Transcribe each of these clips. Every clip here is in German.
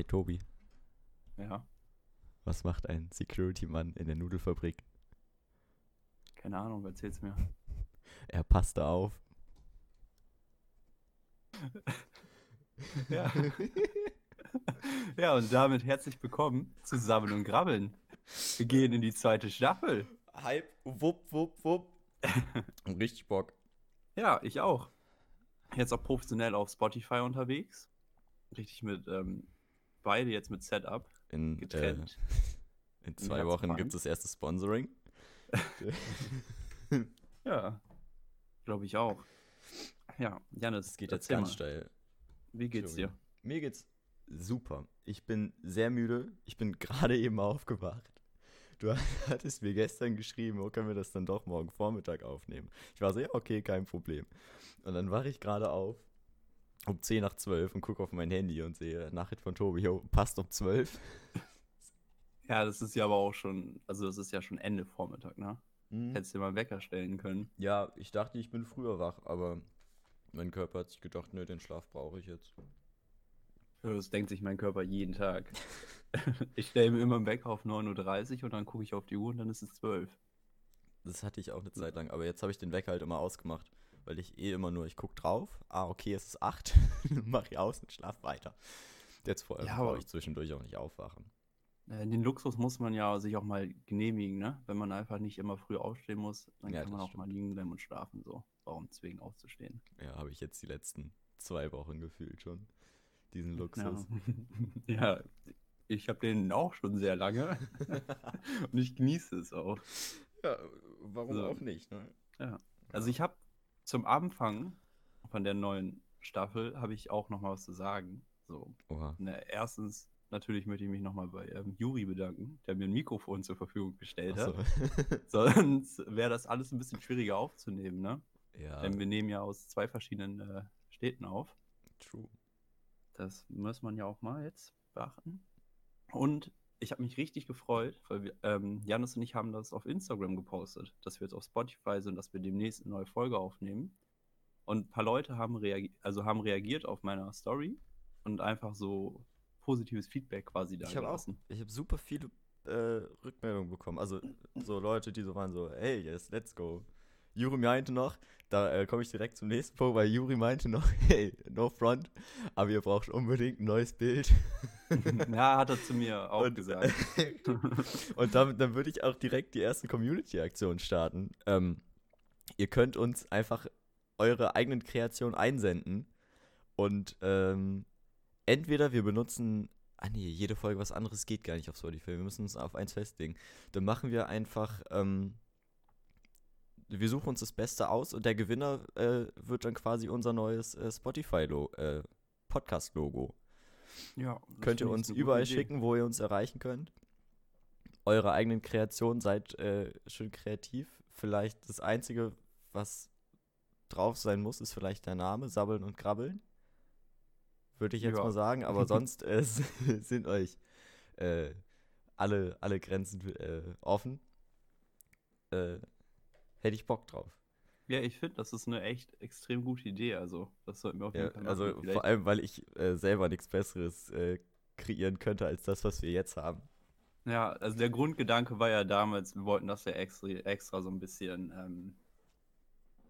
Ey, Tobi, Ja, was macht ein Security-Mann in der Nudelfabrik? keine Ahnung, erzähl's mir. Er passte auf. Ja. ja, und damit herzlich willkommen zu Sammeln und Grabbeln. Wir gehen in die zweite Staffel. Hype, wupp, wupp, wupp. Richtig Bock. Ja, ich auch. Jetzt auch professionell auf Spotify unterwegs. Richtig mit, ähm, beide jetzt mit Setup In, äh, getrennt. in zwei Herz Wochen gibt es das erste Sponsoring. Ja, glaube ich auch. Ja, Janis, Es geht jetzt ganz mal, steil. Wie geht's dir? Mir geht's super. Ich bin sehr müde. Ich bin gerade eben aufgewacht. Du hattest mir gestern geschrieben, oh, können wir das dann doch morgen Vormittag aufnehmen? Ich war so, ja, okay, kein Problem. Und dann wache ich gerade auf um 10 nach 12 und gucke auf mein Handy und sehe Nachricht von Tobi, jo, passt um 12. Ja, das ist ja aber auch schon, also das ist ja schon Ende Vormittag, ne? Hm. Hättest dir mal einen Wecker stellen können. Ja, ich dachte, ich bin früher wach, aber mein Körper hat sich gedacht, nö, den Schlaf brauche ich jetzt. Das denkt sich mein Körper jeden Tag. ich stelle mir immer einen Wecker auf 9.30 Uhr und dann gucke ich auf die Uhr und dann ist es 12. Das hatte ich auch eine Zeit lang, aber jetzt habe ich den Wecker halt immer ausgemacht, weil ich eh immer nur, ich gucke drauf, ah, okay, es ist 8, mache ich aus und schlaf weiter. Jetzt vor allem Ja, brauche ich zwischendurch auch nicht aufwachen. Den Luxus muss man ja sich auch mal genehmigen, ne? Wenn man einfach nicht immer früh aufstehen muss, dann Ja, kann man auch mal liegen bleiben und schlafen. So, warum zwingen aufzustehen? Ja, habe ich jetzt die letzten zwei Wochen gefühlt schon, diesen Ja, Luxus. ja ich habe den auch schon sehr lange und ich genieße es auch. Ja, warum So. auch nicht, ne? Ja. Also ich habe zum Anfang von der neuen Staffel habe ich auch noch mal was zu sagen. So, ne, erstens natürlich möchte ich mich noch mal bei ähm, Juri bedanken, der mir ein Mikrofon zur Verfügung gestellt Ach hat. so. Sonst wäre das alles ein bisschen schwieriger aufzunehmen, ne? ja, Denn wir nehmen ja aus zwei verschiedenen äh, Städten auf. true. Das muss man ja auch mal jetzt beachten. Und ich habe mich richtig gefreut, weil wir, ähm, Janis und ich haben das auf Instagram gepostet, dass wir jetzt auf Spotify sind, dass wir demnächst eine neue Folge aufnehmen. Und ein paar Leute haben, reagi also haben reagiert auf meiner Story und einfach so positives Feedback quasi da Ich habe auch, gelassen. ich habe super viele äh, Rückmeldungen bekommen. Also so Leute, die so waren so, hey, yes, let's go. Juri meinte noch, da äh, komme ich direkt zum nächsten Punkt, weil Juri meinte noch, hey, no front, aber ihr braucht unbedingt ein neues Bild. ja, hat er zu mir auch Und- gesagt. Und damit, dann würde ich auch direkt die erste Community-Aktion starten. Ähm, ihr könnt uns einfach eure eigenen Kreationen einsenden und ähm, entweder wir benutzen, ah nee, jede Folge was anderes geht gar nicht auf Spotify, wir müssen uns auf eins festlegen. Dann machen wir einfach, ähm, wir suchen uns das Beste aus und der Gewinner äh, wird dann quasi unser neues äh, Spotify-Lo äh, ja, Könnt ihr uns überall Idee. schicken, wo ihr uns erreichen könnt. Eure eigenen Kreationen, seid äh, schön kreativ. Vielleicht das Einzige, was drauf sein muss, ist vielleicht der Name, Sabbeln und Krabbeln. Würde ich jetzt Ja. mal sagen, aber sonst äh, sind euch äh, alle, alle Grenzen offen. Äh, hätte ich Bock drauf. Ja, ich finde, das ist eine echt extrem gute Idee. Also, das sollten wir auf jeden Ja, Fall machen. also Vielleicht- vor allem, weil ich äh, selber nichts Besseres äh, kreieren könnte als das, was wir jetzt haben. Ja, also der Grundgedanke war ja damals, wir wollten das ja extra, extra so ein bisschen, ähm,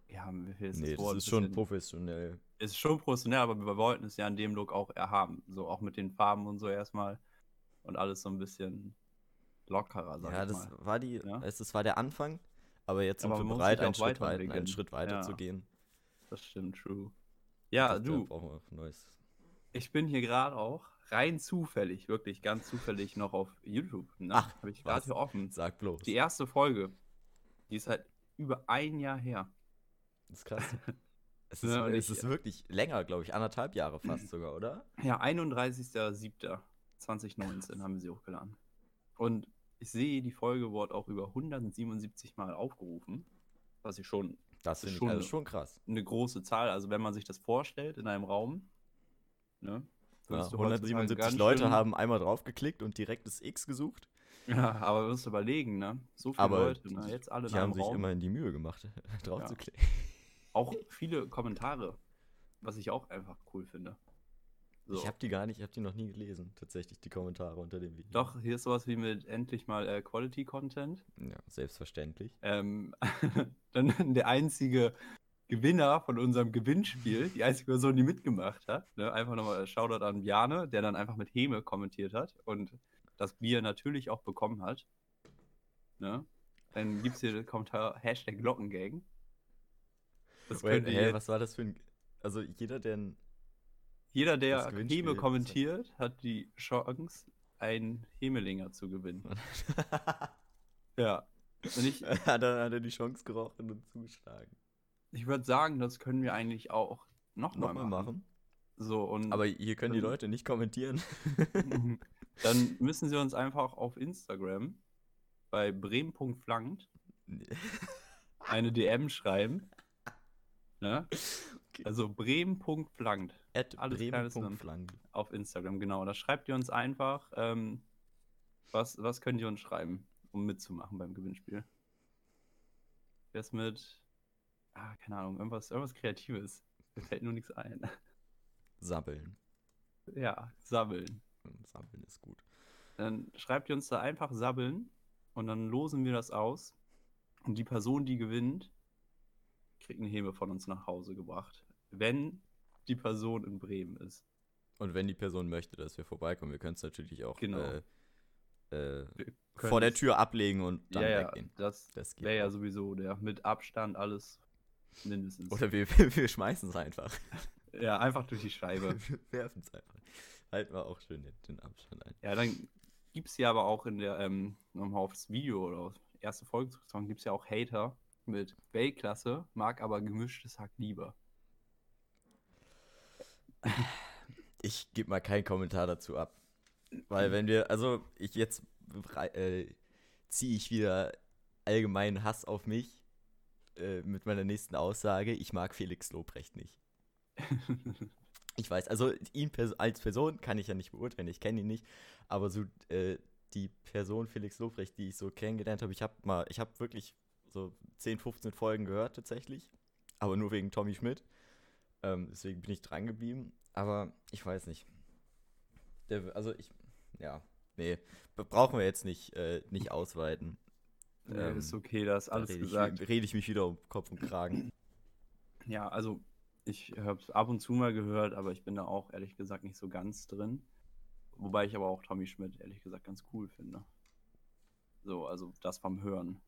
ja, wie viel ist nee, das das Wort? ist schon professionell. ist schon professionell, aber wir wollten es ja in dem Look auch erhaben. So auch mit den Farben und so erstmal und alles so ein bisschen lockerer, sag Ja, ich das mal. war die, Ja. es, das war der Anfang, aber jetzt sind Aber wir bereit, einen Schritt, weit, einen. Schritt weiter Ja. zu gehen. Das stimmt, true. Ja, Das- da du, ich bin hier gerade auch rein zufällig, wirklich ganz zufällig noch auf YouTube. Ne? Ach, habe ich gerade hier offen. Sag bloß. Die erste Folge, die ist halt über ein Jahr her. Das ist krass. Es ist, Ja, und es ist wirklich länger, glaube ich, anderthalb Jahre fast sogar, oder? Ja, 31.07.2019 haben wir sie hochgeladen. Und ich sehe, die Folge wurde auch über 177 Mal aufgerufen, was ich schon Das finde ich Schon- also schon krass. eine große Zahl, also wenn man sich das vorstellt in einem Raum, ne? Ja, würdest du heutzutage 177 ganz Leute schön- haben einmal draufgeklickt und direkt das X gesucht. Ja, aber du musst überlegen, ne? So viele Aber Leute, ne? Jetzt alle in Die haben sich Raum. immerhin die Mühe gemacht, draufzuklicken. Auch viele Kommentare, was ich auch einfach cool finde. So. Ich habe die gar nicht, ich habe die noch nie gelesen, tatsächlich, die Kommentare unter dem Video. Doch, hier ist sowas wie mit endlich mal äh, Quality Content. Ja, selbstverständlich. Ähm, dann der einzige Gewinner von unserem Gewinnspiel, die einzige Person, die mitgemacht hat. Ne? Einfach nochmal Shoutout an Bjane, der dann einfach mit Heme kommentiert hat und das Bier natürlich auch bekommen hat. Ne? Dann gibt es hier den Kommentar Hashtag Glockengang. Das hä, jetzt- was war das für ein. Also jeder, der ein. Jeder, der Heme kommentiert, hat die Chance, einen Hemelinger zu gewinnen. Ja. Und ich, hat, er, hat er die Chance gerochen und zugeschlagen. ich würde sagen, das können wir eigentlich auch nochmal machen. machen. So, und Aber hier können die Leute nicht kommentieren. dann müssen sie uns einfach auf Instagram bei bremen.flankt eine DM schreiben. Ne? Okay. Also bremen.flankt At bremen.flank. auf Instagram, genau. Da schreibt ihr uns einfach, ähm, was, was könnt ihr uns schreiben, um mitzumachen beim Gewinnspiel. Wer ist mit, ah, keine Ahnung, irgendwas, irgendwas Kreatives. Mir fällt nur nichts ein. Sabbeln. Ja, sabbeln. Sabbeln ist gut. Dann schreibt ihr uns da einfach sabbeln und dann losen wir das aus. Und die Person, die gewinnt, kriegt eine Hebe von uns nach Hause gebracht. Wenn die Person in Bremen ist. Und wenn die Person möchte, dass wir vorbeikommen, wir können es natürlich auch Genau. äh, äh, vor der Tür ablegen und dann ja, ja, weggehen. das Das geht wäre ja sowieso der mit Abstand alles mindestens. Oder wir, wir schmeißen es einfach. ja, einfach durch die Scheibe. Wir werfen es einfach. Halten wir auch schön den, den Abstand ein. ja, dann gibt es ja aber auch in der, ähm, nochmal aufs Video oder auf erste Folge zurückzukommen, gibt es ja auch Hater mit Weltklasse, mag aber gemischtes Hack lieber. Ich gebe mal keinen Kommentar dazu ab. Weil wenn wir, also ich jetzt äh, ziehe ich wieder allgemeinen Hass auf mich äh, mit meiner nächsten Aussage. Ich mag Felix Lobrecht nicht. Ich weiß, also ihn pers als Person kann ich ja nicht beurteilen, ich kenne ihn nicht, aber so äh, die Person Felix Lobrecht, die ich so kennengelernt habe, ich habe mal, ich habe wirklich so 10, 15 Folgen gehört tatsächlich, aber nur wegen Tommy Schmidt. Ähm, deswegen bin ich dran geblieben, aber ich weiß nicht. Der, also ich, ja, nee, brauchen wir jetzt nicht, äh, nicht ausweiten. Nee, Ähm, ist okay, da ist Da alles rede gesagt. Ich, rede ich mich wieder um Kopf und Kragen. Ja, also ich habe es ab und zu mal gehört, aber ich bin da auch ehrlich gesagt nicht so ganz drin. Wobei ich aber auch Tommy Schmidt ehrlich gesagt ganz cool finde. So, also das vom Hören.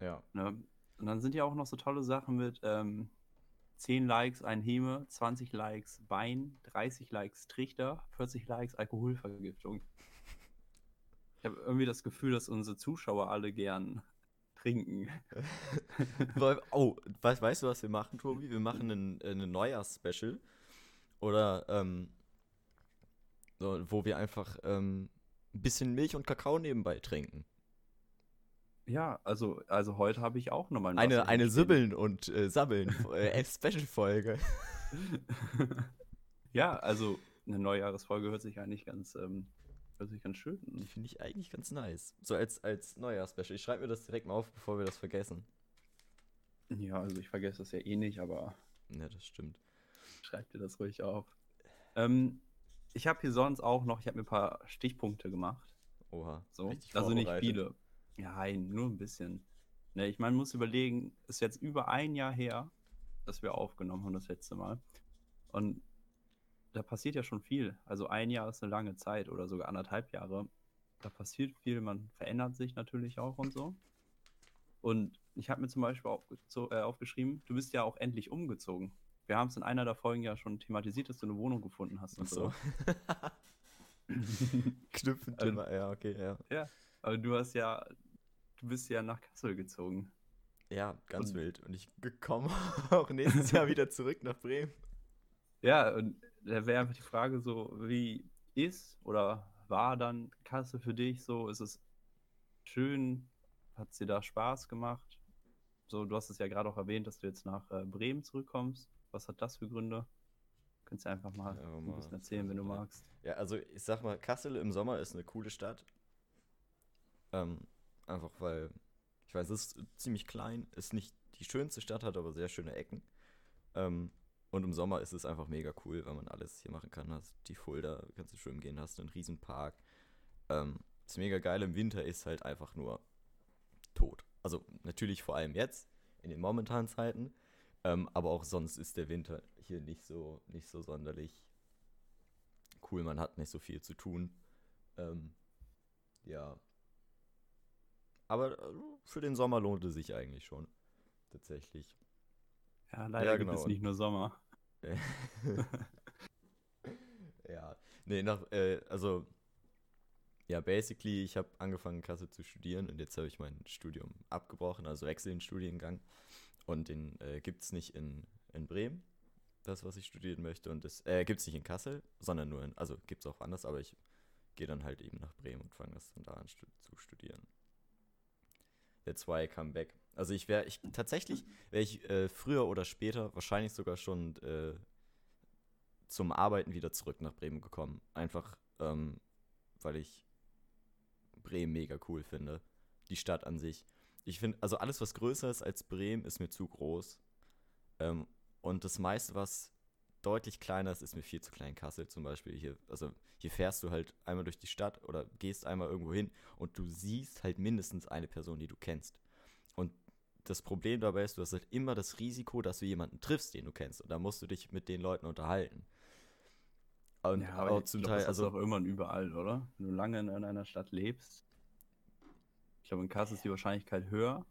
Ja. Ne? Und dann sind ja auch noch so tolle Sachen mit ähm, 10 Likes ein Heme, 20 Likes Wein, 30 Likes Trichter, 40 Likes Alkoholvergiftung. Ich habe irgendwie das Gefühl, dass unsere Zuschauer alle gern trinken. Oh, weißt, weißt du, was wir machen, Tobi? Wir machen einen, äh, einen Neujahrs-Special. Oder, ähm, so, wo wir einfach ähm, ein bisschen Milch und Kakao nebenbei trinken. Ja, also, also heute habe ich auch nochmal Eine, eine Sibbeln und äh, Sabbeln äh, Special-Folge. ja, also eine Neujahresfolge hört sich eigentlich ganz, ähm, hört sich ganz schön Die finde ich eigentlich ganz nice. So als, als Neujahrs-Special. Ich schreibe mir das direkt mal auf, bevor wir das vergessen. Ja, also ich vergesse das ja eh nicht, aber Ja, das stimmt. schreib dir das ruhig auf. Ähm, ich habe hier sonst auch noch, ich habe mir ein paar Stichpunkte gemacht. Oha. So. Also nicht viele. Ja, nein, nur ein bisschen. Ne, ich meine, muss überlegen, ist jetzt über ein Jahr her, dass wir aufgenommen haben das letzte Mal. Und da passiert ja schon viel. Also ein Jahr ist eine lange Zeit oder sogar anderthalb Jahre. Da passiert viel, man verändert sich natürlich auch und so. Und ich habe mir zum Beispiel äh, aufgeschrieben, du bist ja auch endlich umgezogen. Wir haben es in einer der Folgen ja schon thematisiert, dass du eine Wohnung gefunden hast und so. so. Knüpfenthema, ja, okay, ja. Aber du hast ja, du bist ja nach Kassel gezogen. Ja, ganz Und- wild. Und ich komme auch nächstes Jahr wieder zurück nach Bremen. Ja, und da wäre einfach die Frage so, wie ist oder war dann Kassel für dich so? Ist es schön? Hat es dir da Spaß gemacht? So, du hast es ja gerade auch erwähnt, dass du jetzt nach äh, Bremen zurückkommst. Was hat das für Gründe? Könntest du einfach mal Ja, ein bisschen erzählen, wenn du magst. Ja, also ich sag mal, Kassel im Sommer ist eine coole Stadt. Ähm, einfach weil, ich weiß, es ist ziemlich klein, ist nicht die schönste Stadt, hat aber sehr schöne Ecken. Ähm, Und im Sommer ist es einfach mega cool, weil man alles hier machen kann. Hast die Fulda, kannst du schwimmen gehen, hast einen Riesenpark. Ähm, ist mega geil. Im Winter ist halt einfach nur tot. Also natürlich vor allem jetzt, in den momentanen Zeiten. Ähm, aber auch sonst ist der Winter hier nicht so, nicht so sonderlich cool. Man hat nicht so viel zu tun. Ähm, ja. Aber äh, für den Sommer lohnt es sich eigentlich schon. Tatsächlich. Ja, leider Ja, gibt genau. es nicht nur Sommer. ja. Nee, nach, äh, also, ja, basically, ich habe angefangen, in Kassel zu studieren und jetzt habe ich mein Studium abgebrochen, also wechsle den Studiengang. Und den äh, gibt es nicht in, in Bremen, das, was ich studieren möchte. Und das äh, gibt es nicht in Kassel, sondern nur in, also gibt es auch anders, aber ich gehe dann halt eben nach Bremen und fange das dann da an zu studieren. That's why I come back. Also ich wäre, ich tatsächlich wäre ich äh, früher oder später, wahrscheinlich sogar schon äh, zum Arbeiten wieder zurück nach Bremen gekommen. Einfach, ähm, weil ich Bremen mega cool finde. Die Stadt an sich. Ich finde, also alles, was größer ist als Bremen, ist mir zu groß. Ähm, und das meiste, was deutlich kleiner ist, ist mir viel zu klein. Kassel zum Beispiel. Hier, also hier fährst du halt einmal durch die Stadt oder gehst einmal irgendwo hin und du siehst halt mindestens eine Person, die du kennst. Und das Problem dabei ist, du hast halt immer das Risiko, dass du jemanden triffst, den du kennst. Und da musst du dich mit den Leuten unterhalten. Und ja, aber zum glaub, Teil, das also du auch irgendwann überall, oder? Wenn du lange in einer Stadt lebst. Ich glaube, in Kassel ist die Wahrscheinlichkeit höher,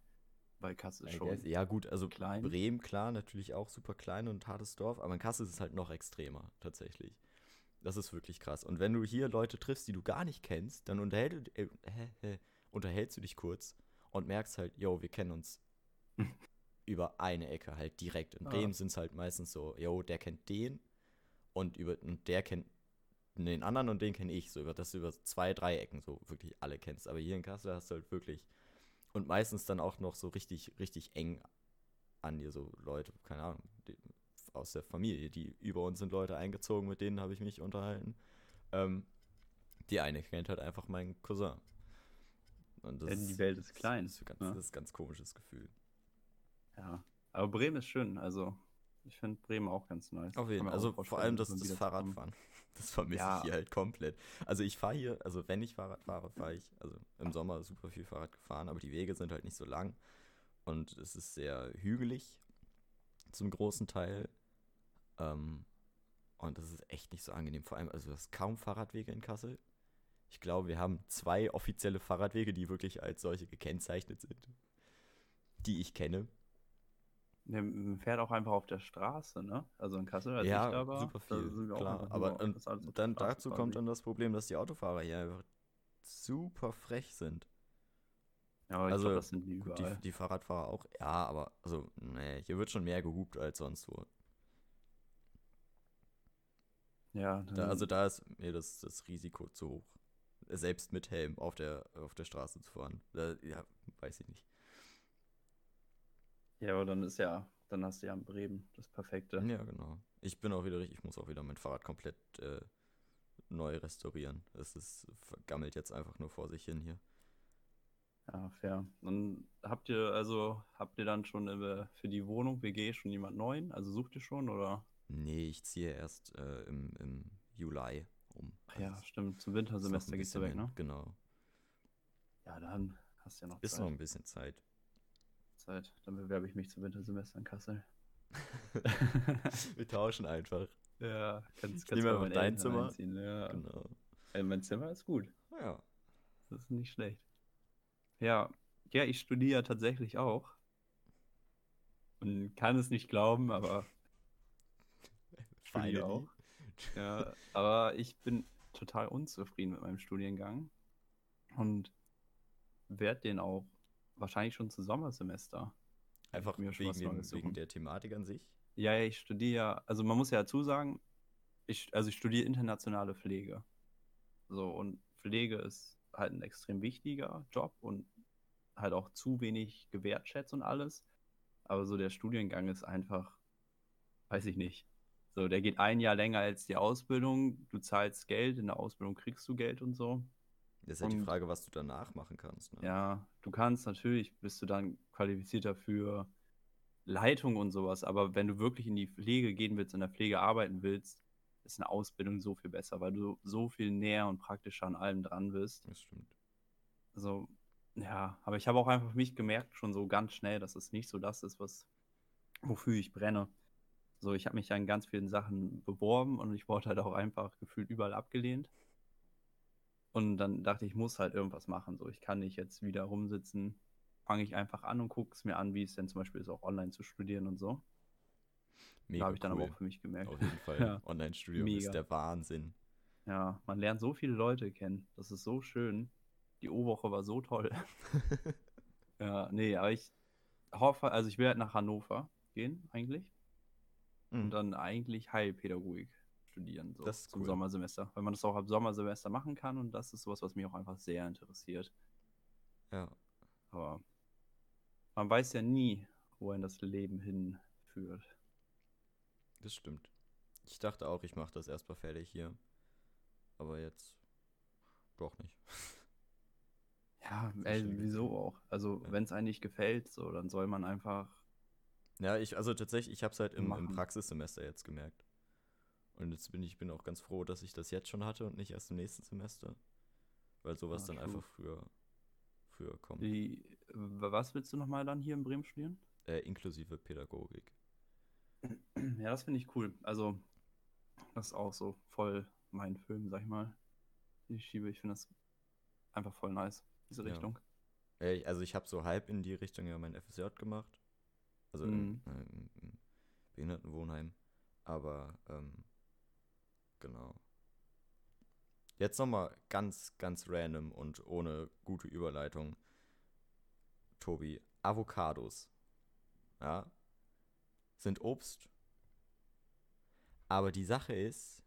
weil Kassel ist schon. ja gut, also klein. Bremen, klar, natürlich auch super klein und hartes Dorf, aber in Kassel ist es halt noch extremer, tatsächlich. Das ist wirklich krass. Und wenn du hier Leute triffst, die du gar nicht kennst, dann unterhält, äh, hä, hä, unterhältst du dich kurz und merkst halt, yo, wir kennen uns über eine Ecke halt direkt. In Ah. Bremen sind es halt meistens so, yo, der kennt den und, über, und der kennt den anderen und den kenne ich, so über dass du über zwei, drei Ecken so wirklich alle kennst. Aber hier in Kassel hast du halt wirklich und meistens dann auch noch so richtig, richtig eng an dir, so Leute, keine Ahnung, die, aus der Familie, die über uns sind Leute eingezogen, mit denen habe ich mich unterhalten. Ähm, die eine kennt halt einfach meinen Cousin. Und Ja, die Welt ist klein, Das ist, ganz, ne? das ist ein ganz komisches Gefühl. Ja. Aber Bremen ist schön. Also, ich finde Bremen auch ganz nice. Auf jeden Fall. Also vor allem das, das. Fahrradfahren. Das vermisse Ja. ich hier halt komplett. Also ich fahre hier, also wenn ich Fahrrad fahre, fahre ich, also im Sommer super viel Fahrrad gefahren, aber die Wege sind halt nicht so lang und es ist sehr hügelig zum großen Teil. Ähm, und das ist echt nicht so angenehm. Vor allem, also du hast kaum Fahrradwege in Kassel. Ich glaube, wir haben zwei offizielle Fahrradwege, die wirklich als solche gekennzeichnet sind, die ich kenne. Der man fährt auch einfach auf der Straße, ne? Also in Kassel, als ja, ich da war, super viel, auch klar. einfach Aber und dann dazu kommt dann das Problem, dass die Autofahrer hier einfach super frech sind. Ja, aber also, glaube, das sind die Gut, die, überall. die Fahrradfahrer auch, ja, aber also, nee, hier wird schon mehr gehupt als sonst wo. ja, Da, also da ist mir das, das Risiko zu hoch. Selbst mit Helm auf der, auf der Straße zu fahren. Da, ja, weiß ich nicht. Ja, aber dann ist ja, dann hast du ja in Bremen das Perfekte. Ja, genau. Ich bin auch wieder richtig, ich muss auch wieder mein Fahrrad komplett äh, neu restaurieren. Es ist vergammelt jetzt einfach nur vor sich hin hier. Ja, fair. Dann habt ihr, also, habt ihr dann schon äh, für die Wohnung WG schon jemand neuen? Also sucht ihr schon oder? Nee, ich ziehe erst äh, im, im Juli um. Ach ja, Also, stimmt. Zum Wintersemester gehst du weg, hin. ne? Genau. Ja, dann hast du ja noch Ist Zeit. noch ein bisschen Zeit. Zeit. Dann bewerbe ich mich zum Wintersemester in Kassel. Wir tauschen einfach. Ja, kannst, bei einfach meinen dein Zimmer. einziehen, Ja. Genau. Äh, mein Zimmer ist gut. Ja. Das ist nicht schlecht. Ja, ja, ich studiere tatsächlich auch. Und kann es nicht glauben, aber Finally. auch. Ja, aber ich bin total unzufrieden mit meinem Studiengang und werde den auch wahrscheinlich schon zu Sommersemester. Einfach mir schon wegen, Neues wegen der Thematik an sich. Ja, ja, ich studiere, ja- also man muss ja dazu sagen, ich, also ich studiere internationale Pflege. So, und Pflege ist halt ein extrem wichtiger Job und halt auch zu wenig gewertschätzt und alles. Aber so der Studiengang ist einfach, weiß ich nicht. So, der geht ein Jahr länger als die Ausbildung. Du zahlst Geld, in der Ausbildung kriegst du Geld und so. Das ist ja die Und- Frage, was du danach machen kannst. Ne? Ja, du kannst natürlich, bist du dann qualifizierter für Leitung und sowas, aber wenn du wirklich in die Pflege gehen willst, in der Pflege arbeiten willst, ist eine Ausbildung so viel besser, weil du so viel näher und praktischer an allem dran bist. Das stimmt. Also, ja, aber ich habe auch einfach für mich gemerkt, schon so ganz schnell, dass es nicht so das ist, was, wofür ich brenne. So, ich habe mich ja in ganz vielen Sachen beworben und ich wurde halt auch einfach gefühlt überall abgelehnt. Und dann dachte ich, ich muss halt irgendwas machen. So, ich kann nicht jetzt wieder rumsitzen. Fange ich einfach an und gucke es mir an, wie es denn zum Beispiel ist, auch online zu studieren und so. Mega da habe ich dann cool. aber auch für mich gemerkt. Auf jeden Fall. Ja. Online-Studium ist der Wahnsinn. Ja, man lernt so viele Leute kennen. Das ist so schön. Die O-Woche war so toll. ja, nee, aber ich hoffe, also ich werde nach Hannover gehen, eigentlich. Und Mhm. dann eigentlich Heilpädagogik studieren, so Das ist zum cool. Sommersemester. Weil man das auch ab Sommersemester machen kann und das ist sowas, was mich auch einfach sehr interessiert. Ja. Aber man weiß ja nie, wohin das Leben hinführt. Das stimmt. Ich dachte auch, ich mache das erstmal fertig hier. Aber jetzt doch nicht. Ja, ey, wieso auch? Also, Ja. wenn es einem nicht gefällt, so, dann soll man einfach. Ja, ich, also tatsächlich, ich habe es halt im, im. Praxissemester jetzt gemerkt. Und jetzt bin ich bin auch ganz froh, dass ich das jetzt schon hatte und nicht erst im nächsten Semester. Weil sowas Ah, dann true. einfach früher, früher kommt. Wie, was willst du nochmal dann hier in Bremen studieren? Äh, inklusive Pädagogik. Ja, das finde ich cool. Also, das ist auch so voll mein Film, sag ich mal. Ich schiebe, ich finde das einfach voll nice, diese Ja. Richtung. Äh, ich- also ich habe so halb in die Richtung ja mein FSJ gemacht. Also im, Mhm. äh, im, im Behindertenwohnheim. Aber ähm, genau. Jetzt nochmal ganz, ganz random und ohne gute Überleitung. Tobi, Avocados. Ja. Sind Obst. Aber die Sache ist,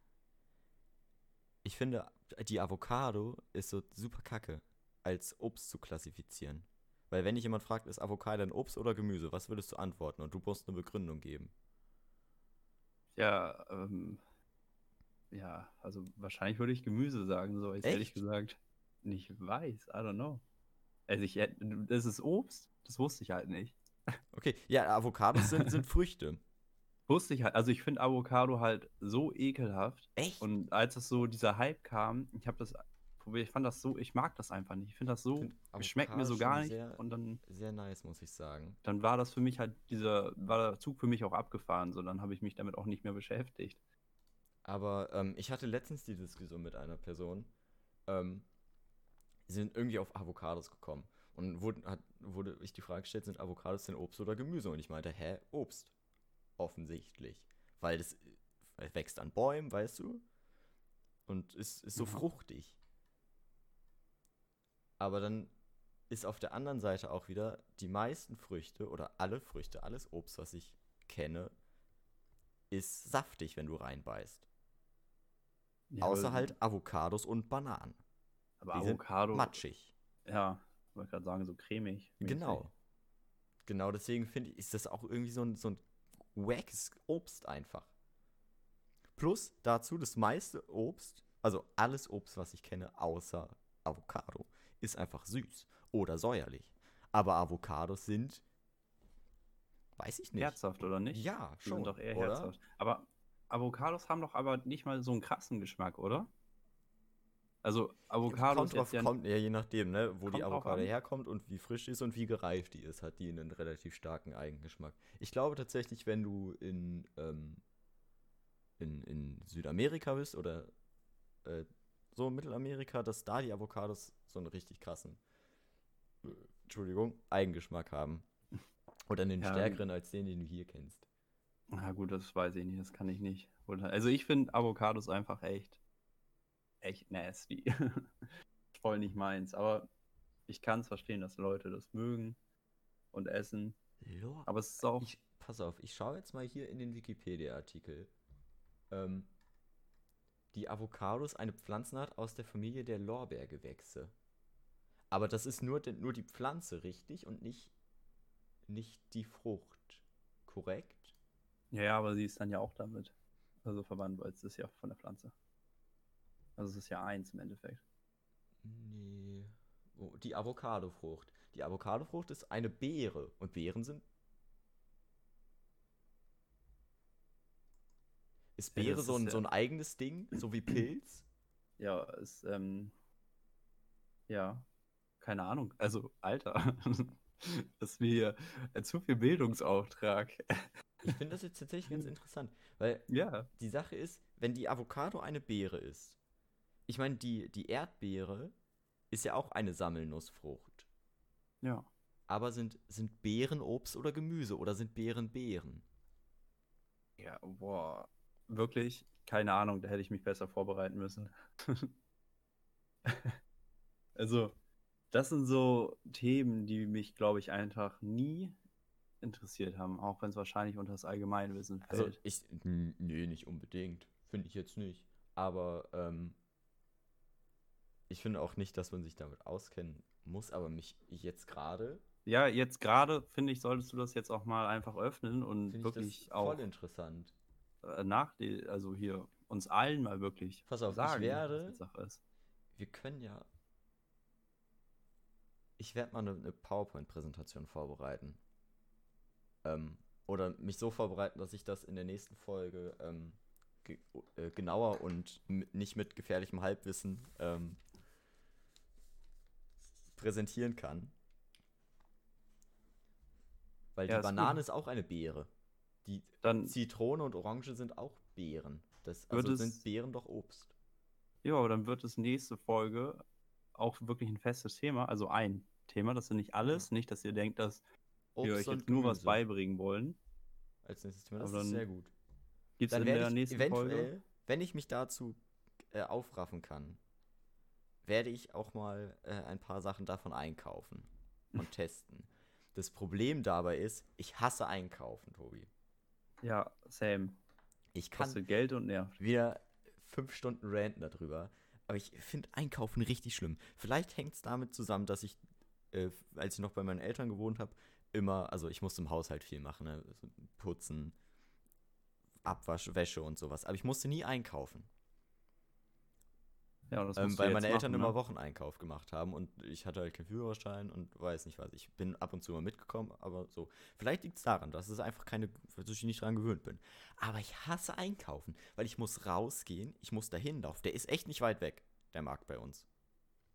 ich finde, die Avocado ist so super kacke, als Obst zu klassifizieren. Weil wenn dich jemand fragt, ist Avocado ein Obst oder Gemüse, was würdest du antworten? Und du musst eine Begründung geben. Ja, ähm, ja, also wahrscheinlich würde ich Gemüse sagen, so ich ehrlich gesagt nicht weiß. I don't know. Also ich, das ist Obst, das wusste ich halt nicht. Okay, ja, Avocados sind, sind Früchte. Wusste ich halt, also ich finde Avocado halt so ekelhaft. Echt? Und als das so, dieser Hype kam, ich habe das probiert, ich fand das so, ich mag das einfach nicht. Ich finde das so, find schmeckt mir so gar nicht. sehr- Und dann, Sehr nice, muss ich sagen. dann war das für mich halt dieser, war der Zug für mich auch abgefahren. So, dann habe ich mich damit auch nicht mehr beschäftigt. Aber ähm, ich hatte letztens die Diskussion mit einer Person. Ähm, sie sind irgendwie auf Avocados gekommen. Und wurde, hat, wurde ich die Frage gestellt, sind Avocados denn Obst oder Gemüse? Und ich meinte, hä, Obst. Offensichtlich. Weil das äh, wächst an Bäumen, weißt du? Und ist, ist so Mhm. fruchtig. Aber dann ist auf der anderen Seite auch wieder, die meisten Früchte oder alle Früchte, alles Obst, was ich kenne, ist saftig, wenn du reinbeißt. Ja, Außer halt Avocados und Bananen. Aber die Avocado, Matschig. ja, ich wollte gerade sagen, so cremig. mäßig. Genau. Genau deswegen finde ich, ist das auch irgendwie so ein, so ein wackes Obst einfach. Plus dazu das meiste Obst, also alles Obst, was ich kenne, außer Avocado, ist einfach süß oder säuerlich. Aber Avocados sind, weiß ich nicht. Herzhaft, oder nicht? Ja, Die schon. sind doch eher oder? herzhaft. Aber Avocados haben doch aber nicht mal so einen krassen Geschmack, oder? Also Avocados kommt drauf, ja, kommt, ja, je nachdem, ne, wo die Avocado herkommt und wie frisch die ist und wie gereift die ist, hat die einen relativ starken Eigengeschmack. Ich glaube tatsächlich, wenn du in, ähm, in, in Südamerika bist oder äh, so Mittelamerika, dass da die Avocados so einen richtig krassen, äh, Entschuldigung, Eigengeschmack haben. Oder einen Ja, stärkeren als den, den du hier kennst. Na gut, das weiß ich nicht, das kann ich nicht. Also ich finde Avocados einfach echt, echt nasty. Voll nicht meins. Aber ich kann es verstehen, dass Leute das mögen und essen. Lor Aber es ist auch. Ich, pass auf, ich schaue jetzt mal hier in den Wikipedia-Artikel. Ähm, die Avocado ist eine Pflanzenart aus der Familie der Lorbeergewächse. Aber das ist nur, nur die Pflanze, richtig? Und nicht, nicht die Frucht. Korrekt? Ja, ja, aber sie ist dann ja auch damit. Also verwandt, weil es ist ja von der Pflanze. Also es ist ja eins im Endeffekt. Nee. Oh, die Avocadofrucht. Die Avocadofrucht ist eine Beere und Beeren sind. Ist Beere ja, so, ein, ist, so ein eigenes Ding, so wie Pilz? Ja, ist, ähm, ja, keine Ahnung. Also, Alter, das ist mir äh, zu viel Bildungsauftrag. Ich finde das jetzt tatsächlich ganz interessant, weil Ja, die Sache ist, wenn die Avocado eine Beere ist, ich meine, die, die Erdbeere ist ja auch eine Sammelnussfrucht. ja. Aber sind, sind Beeren Obst oder Gemüse oder sind Beeren Beeren? Ja, boah, wirklich, keine Ahnung, da hätte ich mich besser vorbereiten müssen. Also, das sind so Themen, die mich, glaube ich, einfach nie interessiert haben, auch wenn es wahrscheinlich unter das Allgemeinwissen Also fällt. ich, n- nee, nicht unbedingt. Finde ich jetzt nicht. Aber ähm, ich finde auch nicht, dass man sich damit auskennen muss, aber mich jetzt gerade Ja, jetzt gerade, finde ich, solltest du das jetzt auch mal einfach öffnen und ich wirklich das auch voll interessant. äh, nach, also hier uns allen mal wirklich Pass auf, ich sagen, werde- Sache ist. Wir können ja. Ich werde mal eine, eine PowerPoint-Präsentation vorbereiten. Ähm, oder mich so vorbereiten, dass ich das in der nächsten Folge ähm, ge äh, genauer und nicht mit gefährlichem Halbwissen ähm, präsentieren kann. Weil Ja, die ist. Banane ist auch eine Beere. Die Dann, Zitrone und Orange sind auch Beeren. Das, also es- sind Beeren doch Obst. ja, aber dann wird es nächste Folge auch wirklich ein festes Thema, also ein Thema, das ist nicht alles, nicht, dass ihr denkt, dass wir euch und jetzt nur was beibringen wollen. Als nächstes Thema. Das ist sehr gut. Gibt es Dann in der ich nächsten eventuell, Folge? wenn ich mich dazu äh, aufraffen kann, werde ich auch mal äh, ein paar Sachen davon einkaufen und testen. Das Problem dabei ist, ich hasse einkaufen, Tobi. Ja, same. Ich kann Kostet Geld und nervt. wieder fünf Stunden ranten darüber. Aber ich finde Einkaufen richtig schlimm. Vielleicht hängt es damit zusammen, dass ich, äh, als ich noch bei meinen Eltern gewohnt habe, immer, also ich musste im Haushalt viel machen, ne? So putzen, Abwasch, Wäsche und sowas. Aber ich musste nie einkaufen. Ja, Ähm, weil meine Eltern machen, immer ne? Wocheneinkauf gemacht haben und ich hatte halt keinen Führerschein und weiß nicht was. Ich bin ab und zu mal mitgekommen, aber so. Vielleicht liegt es daran, dass es einfach keine, dass ich nicht dran gewöhnt bin. Aber ich hasse Einkaufen, weil ich muss rausgehen, ich muss dahin laufen. Der ist echt nicht weit weg, der Markt bei uns.